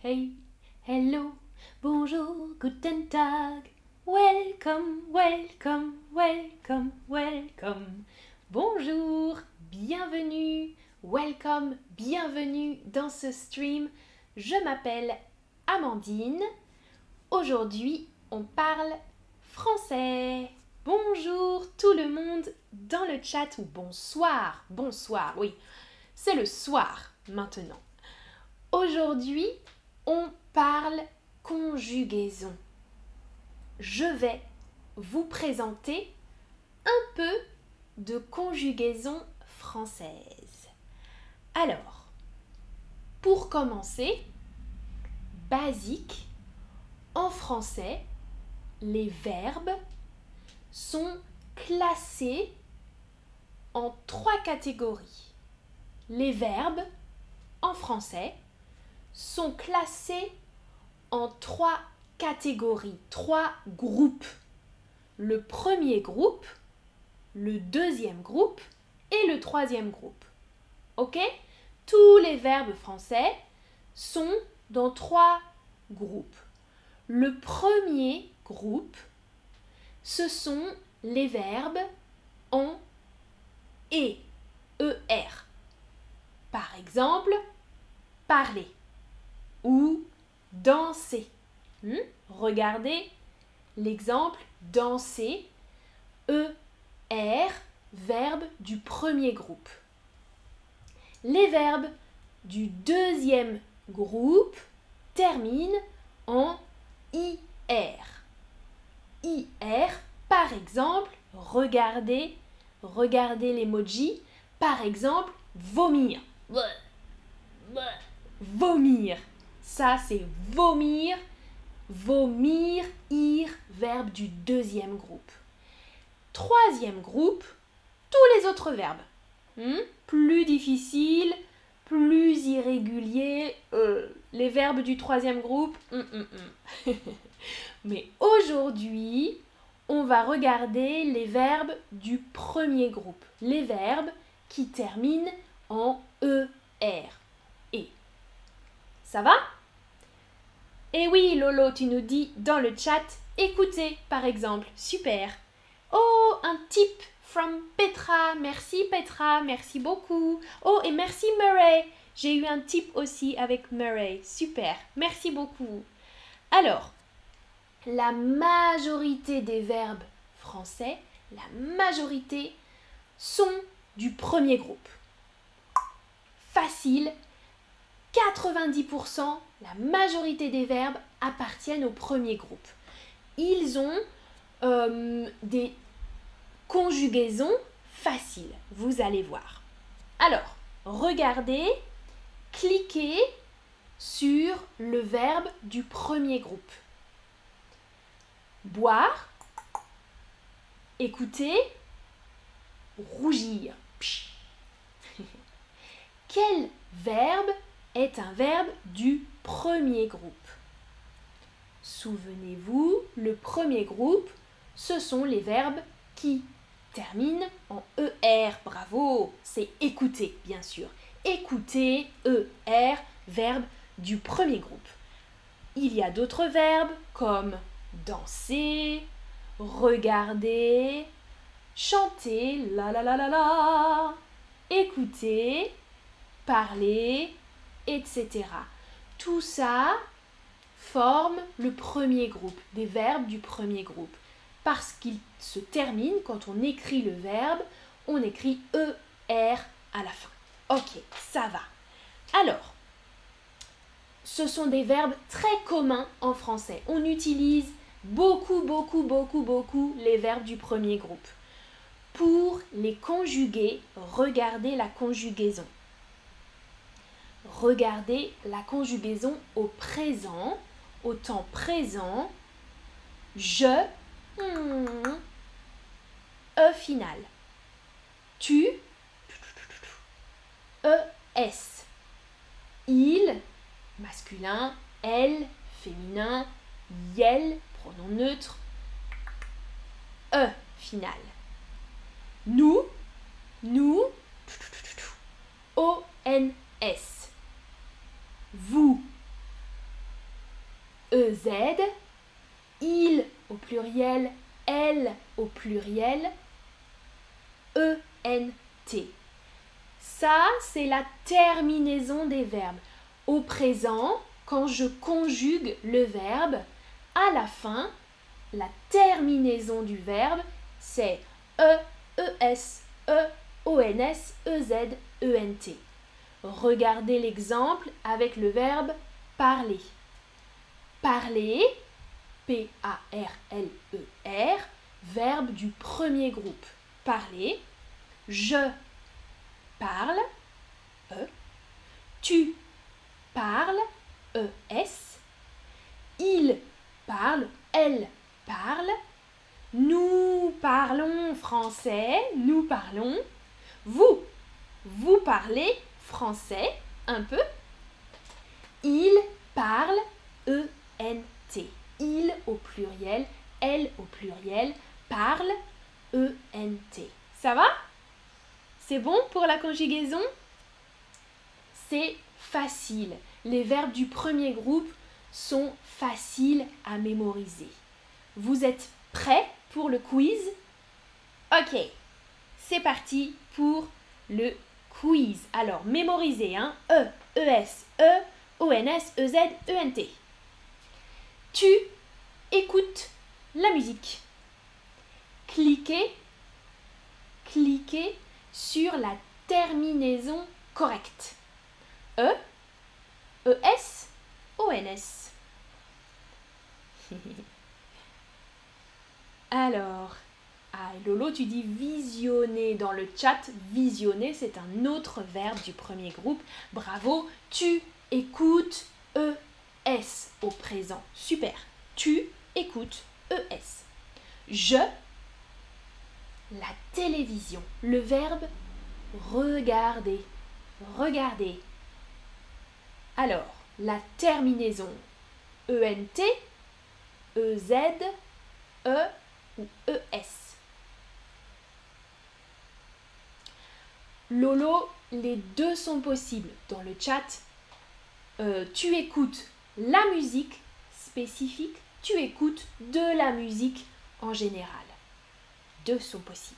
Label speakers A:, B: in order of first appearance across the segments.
A: Hey, hello, bonjour, guten Tag. Welcome, welcome, welcome, welcome. Bonjour, bienvenue, welcome, bienvenue dans ce stream. Je m'appelle Amandine. Aujourd'hui, on parle français. Bonjour tout le monde dans le chat ou bonsoir, bonsoir, oui, c'est le soir maintenant. Aujourd'hui, on parle conjugaison. Je vais vous présenter un peu de conjugaison française. Alors, pour commencer, basique, en français, les verbes sont classés en trois catégories. Les verbes, en français, sont classés en trois catégories, trois groupes. Le premier groupe, le deuxième groupe et le troisième groupe. Ok? Tous les verbes français sont dans trois groupes. Le premier groupe, ce sont les verbes en et, er. Par exemple, parler ou danser. Hmm? Regardez l'exemple danser, ER, verbe du premier groupe. Les verbes du deuxième groupe terminent en IR. IR, par exemple, regardez, regardez l'emoji, par exemple, vomir. Vomir. Ça, c'est vomir. Vomir, ir, verbe du deuxième groupe. Troisième groupe, tous les autres verbes. Hmm? Plus difficile, plus irrégulier, euh, les verbes du troisième groupe. Hmm, hmm, Mais aujourd'hui, on va regarder les verbes du premier groupe. Les verbes qui terminent en ER. Et. Ça va? Eh oui, Lolo, tu nous dis dans le chat, écoutez par exemple, super. Oh, un tip from Petra, merci Petra, merci beaucoup. Oh, et merci Murray, j'ai eu un tip aussi avec Murray, super, merci beaucoup. Alors, la majorité des verbes français, la majorité, sont du premier groupe. Facile, 90%, la majorité des verbes appartiennent au premier groupe. Ils ont euh, des conjugaisons faciles, vous allez voir. Alors, regardez, cliquez sur le verbe du premier groupe. Boire, écouter, rougir. Quel verbe est un verbe du premier groupe. Souvenez-vous, le premier groupe, ce sont les verbes qui terminent en ER. Bravo, c'est écouter, bien sûr. Écouter, ER, verbe du premier groupe. Il y a d'autres verbes comme danser, regarder, chanter, la la la la la, écouter, parler, etc. Tout ça forme le premier groupe, des verbes du premier groupe. Parce qu'il se termine, quand on écrit le verbe, on écrit ER à la fin. Ok, ça va. Alors, ce sont des verbes très communs en français. On utilise beaucoup, beaucoup, beaucoup, beaucoup les verbes du premier groupe. Pour les conjuguer, regardez la conjugaison regardez la conjugaison au présent, au temps présent. Je, hmm, E final. Tu, ES. Il, masculin, elle, féminin, yel, pronom neutre, E final. Nous, nous, ONS vous, EZ, il au pluriel, elle au pluriel, ENT. Ça, c'est la terminaison des verbes. Au présent, quand je conjugue le verbe, à la fin, la terminaison du verbe, c'est E, ES, E, ONS, EZ, ENT. Regardez l'exemple avec le verbe parler. Parler, P-A-R-L-E-R, verbe du premier groupe. Parler. Je parle, E. Tu parles, E-S. Il parle, elle parle. Nous parlons français, nous parlons. Vous, vous parlez français un peu. Il parle, E-N-T. Il au pluriel, elle au pluriel, parle, E-N-T. Ça va? C'est bon pour la conjugaison? C'est facile. Les verbes du premier groupe sont faciles à mémoriser. Vous êtes prêts pour le quiz? Ok, c'est parti pour le quiz. Alors, mémorisez, hein E, E-S, E, O-N-S, E-Z, E-N-T. Tu écoutes la musique. Cliquez, cliquez sur la terminaison correcte. E, E-S, O-N-S. Alors, ah, Lolo, tu dis visionner dans le chat. Visionner, c'est un autre verbe du premier groupe. Bravo, tu écoutes ES au présent. Super. Tu écoutes ES. Je, la télévision. Le verbe regarder. Regarder. Alors, la terminaison ENT, EZ, E ou ES. Lolo, les deux sont possibles. Dans le chat, euh, tu écoutes la musique spécifique, tu écoutes de la musique en général. Deux sont possibles.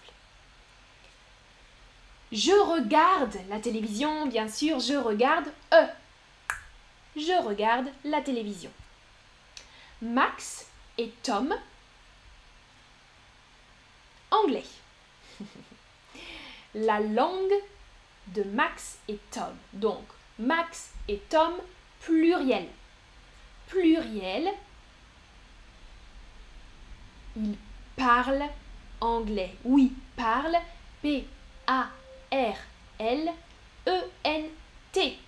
A: Je regarde la télévision, bien sûr, je regarde E. Je regarde la télévision. Max et Tom. Anglais. la langue de Max et Tom. Donc, Max et Tom, pluriel. Pluriel. Il parle anglais. Oui, parle. P-A-R-L-E-N-T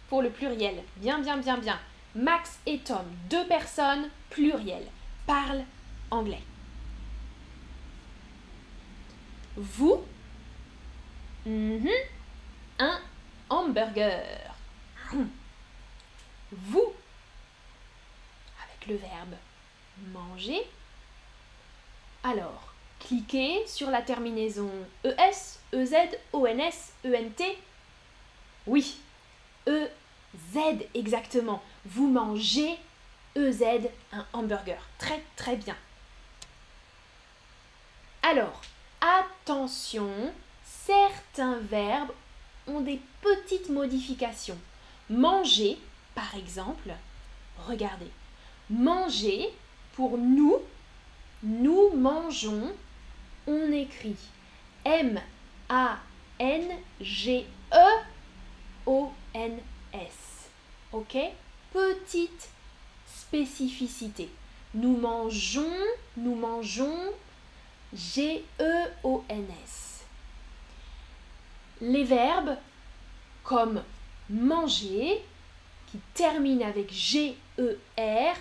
A: pour le pluriel. Bien, bien, bien, bien. Max et Tom, deux personnes, pluriel. Parle anglais. Vous Mhm. Un hamburger. Vous, avec le verbe manger. Alors, cliquez sur la terminaison ES, EZ, ONS, ENT. Oui, EZ exactement. Vous mangez EZ un hamburger. Très très bien. Alors, attention, certains verbes ont des petites modifications. Manger, par exemple, regardez, manger, pour nous, nous mangeons, on écrit M-A-N-G-E-O-N-S. Ok? Petite spécificité. Nous mangeons, nous mangeons G-E-O-N-S les verbes comme manger, qui terminent avec G-E-R,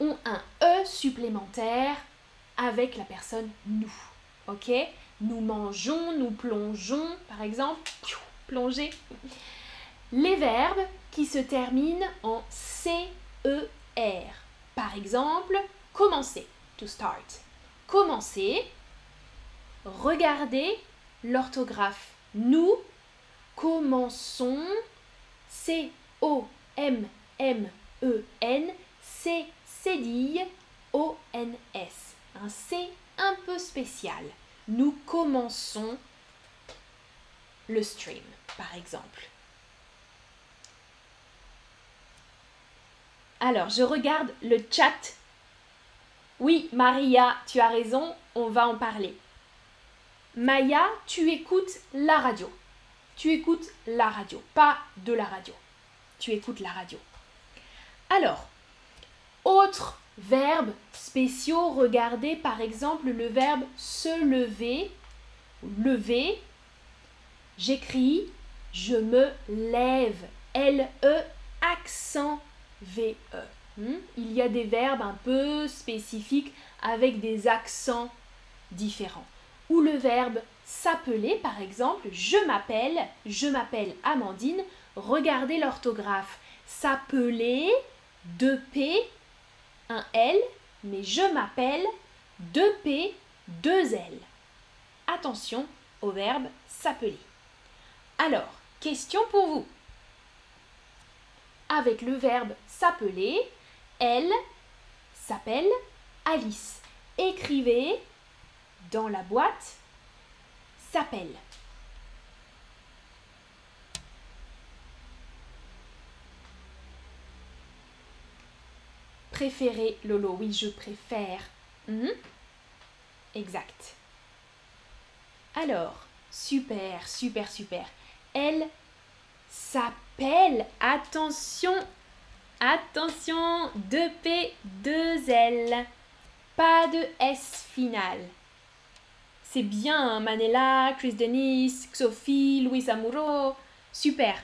A: ont un E supplémentaire avec la personne nous. Ok? Nous mangeons, nous plongeons, par exemple, plonger. Les verbes qui se terminent en C-E-R. Par exemple, commencer, to start. Commencer, regardez l'orthographe nous commençons C-O-M-M-E-N, C-C-E-N-C-E. cédille O-N-S. Un C un peu spécial. Nous commençons le stream, par exemple. Alors, je regarde le chat. Oui, Maria, tu as raison, on va en parler. Maya, tu écoutes la radio. Tu écoutes la radio, pas de la radio. Tu écoutes la radio. Alors, autres verbes spéciaux, regardez par exemple le verbe se lever, lever. J'écris je me lève, L-E, accent V-E. Hmm? Il y a des verbes un peu spécifiques avec des accents différents. Ou le verbe s'appeler, par exemple, je m'appelle, je m'appelle Amandine. Regardez l'orthographe. S'appeler, 2 P, un L, mais je m'appelle, 2 P, 2 L. Attention au verbe s'appeler. Alors, question pour vous. Avec le verbe s'appeler, elle s'appelle Alice. Écrivez dans la boîte s'appelle. Préférer, Lolo, oui, je préfère. Hmm? Exact. Alors, super, super, super. Elle s'appelle, attention, attention, 2P, 2L, pas de S final. C'est bien, hein, Manella, Chris Dennis, Sophie, Louis Amuro, super.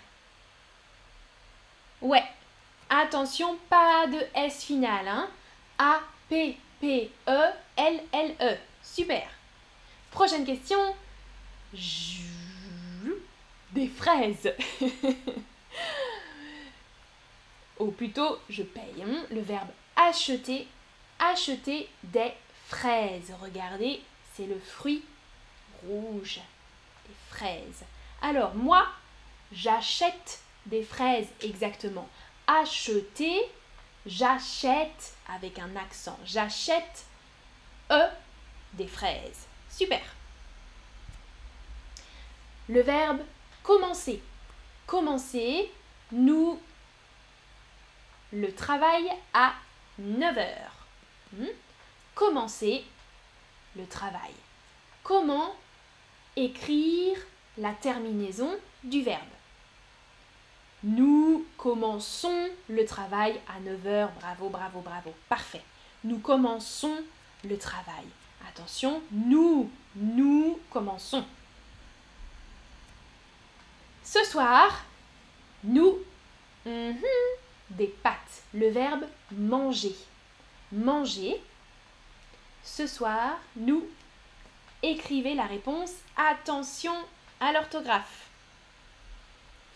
A: Ouais, attention, pas de S final, hein. A, P, P, E, L, L, E, super. Prochaine question des fraises. Ou plutôt, je paye. Hein, le verbe acheter, acheter des fraises. Regardez, c'est le fruit rouge, des fraises. Alors, moi, j'achète des fraises exactement. Acheter, j'achète avec un accent. J'achète E des fraises. Super. Le verbe commencer. Commencer, nous, le travail à 9 heures. Hmm? Commencer le travail. Comment écrire la terminaison du verbe? Nous commençons le travail à 9 heures. Bravo, bravo, bravo. Parfait. Nous commençons le travail. Attention, nous, nous commençons. Ce soir, nous, mhm, des pâtes. Le verbe manger. Manger. Ce soir, nous, écrivez la réponse. Attention à l'orthographe.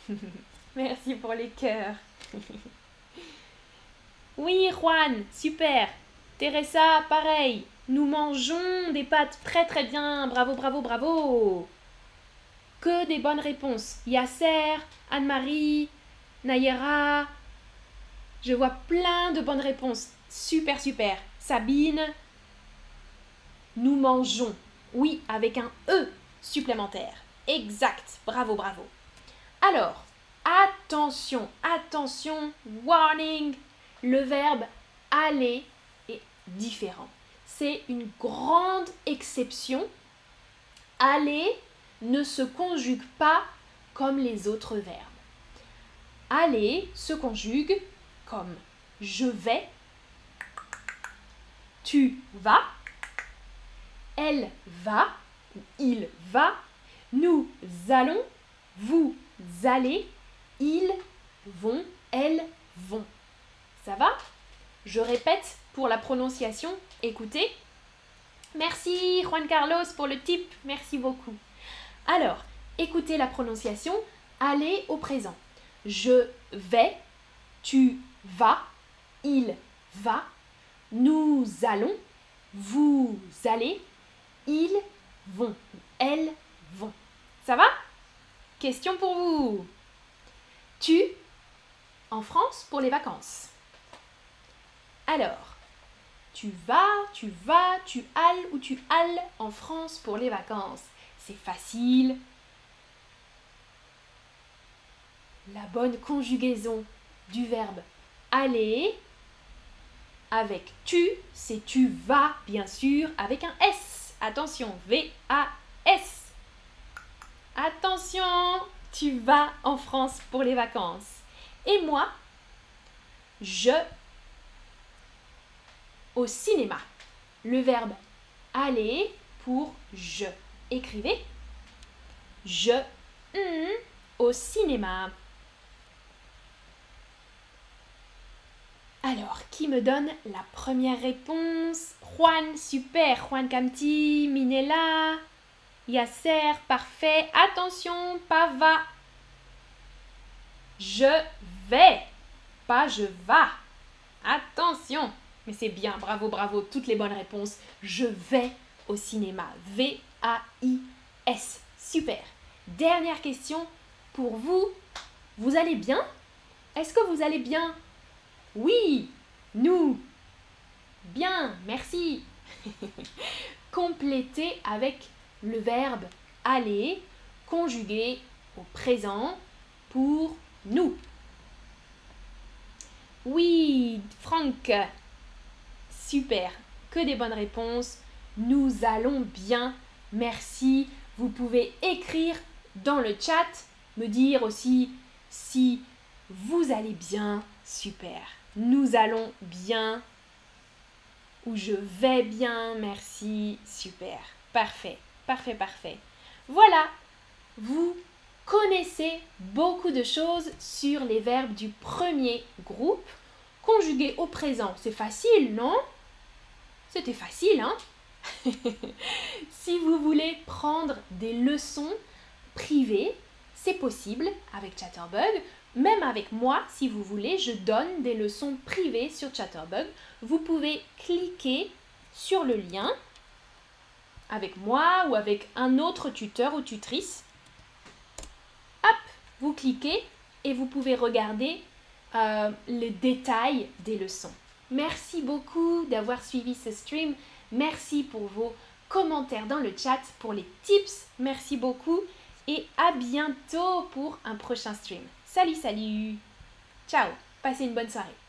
A: Merci pour les cœurs. oui, Juan, super. Teresa, pareil. Nous mangeons des pâtes très très bien. Bravo, bravo, bravo que des bonnes réponses. Yasser, Anne-Marie, Nayera. Je vois plein de bonnes réponses. Super, super. Sabine. Nous mangeons. Oui, avec un E supplémentaire. Exact. Bravo, bravo. Alors, attention, attention, warning. Le verbe aller est différent. C'est une grande exception. Aller ne se conjugue pas comme les autres verbes. Aller se conjugue comme je vais, tu vas, elle va, il va, nous allons, vous allez, ils vont, elles vont. Ça va? Je répète pour la prononciation, écoutez. Merci Juan Carlos pour le tip, merci beaucoup. Alors, écoutez la prononciation, allez au présent. Je vais, tu vas, il va, nous allons, vous allez, ils vont, elles vont. Ça va? Question pour vous. Tu en France pour les vacances. Alors, tu vas, tu vas, tu halles ou tu halles en France pour les vacances. C'est facile. La bonne conjugaison du verbe aller avec tu, c'est tu vas, bien sûr, avec un S. Attention, V-A-S. Attention, tu vas en France pour les vacances. Et moi, je au cinéma. Le verbe aller pour je. Écrivez je au cinéma. Alors, qui me donne la première réponse? Juan, super. Juan Camti, Minella, Yasser, parfait. Attention, pas va. Je vais, pas je vas. Attention. Mais c'est bien, bravo, bravo, toutes les bonnes réponses. Je vais au cinéma. V-A-I-S. Super. Dernière question pour vous. Vous allez bien? Est-ce que vous allez bien? Oui, nous. Bien, merci. Complétez avec le verbe aller conjugué au présent pour nous. Oui, Franck. Super. Que des bonnes réponses. Nous allons bien. Merci. Vous pouvez écrire dans le chat, me dire aussi si vous allez bien. Super nous allons bien je vais bien, merci, super, parfait, parfait, parfait. Voilà, vous connaissez beaucoup de choses sur les verbes du premier groupe conjugués au présent. C'est facile, non? C'était facile, hein? Si vous voulez prendre des leçons privées, c'est possible avec Chatterbug. Même avec moi, si vous voulez, je donne des leçons privées sur Chatterbug. Vous pouvez cliquer sur le lien avec moi ou avec un autre tuteur ou tutrice. Hop, vous cliquez et vous pouvez regarder euh, les détails des leçons. Merci beaucoup d'avoir suivi ce stream. Merci pour vos commentaires dans le chat, pour les tips. Merci beaucoup et à bientôt pour un prochain stream. Salut, salut. Ciao. Passez une bonne soirée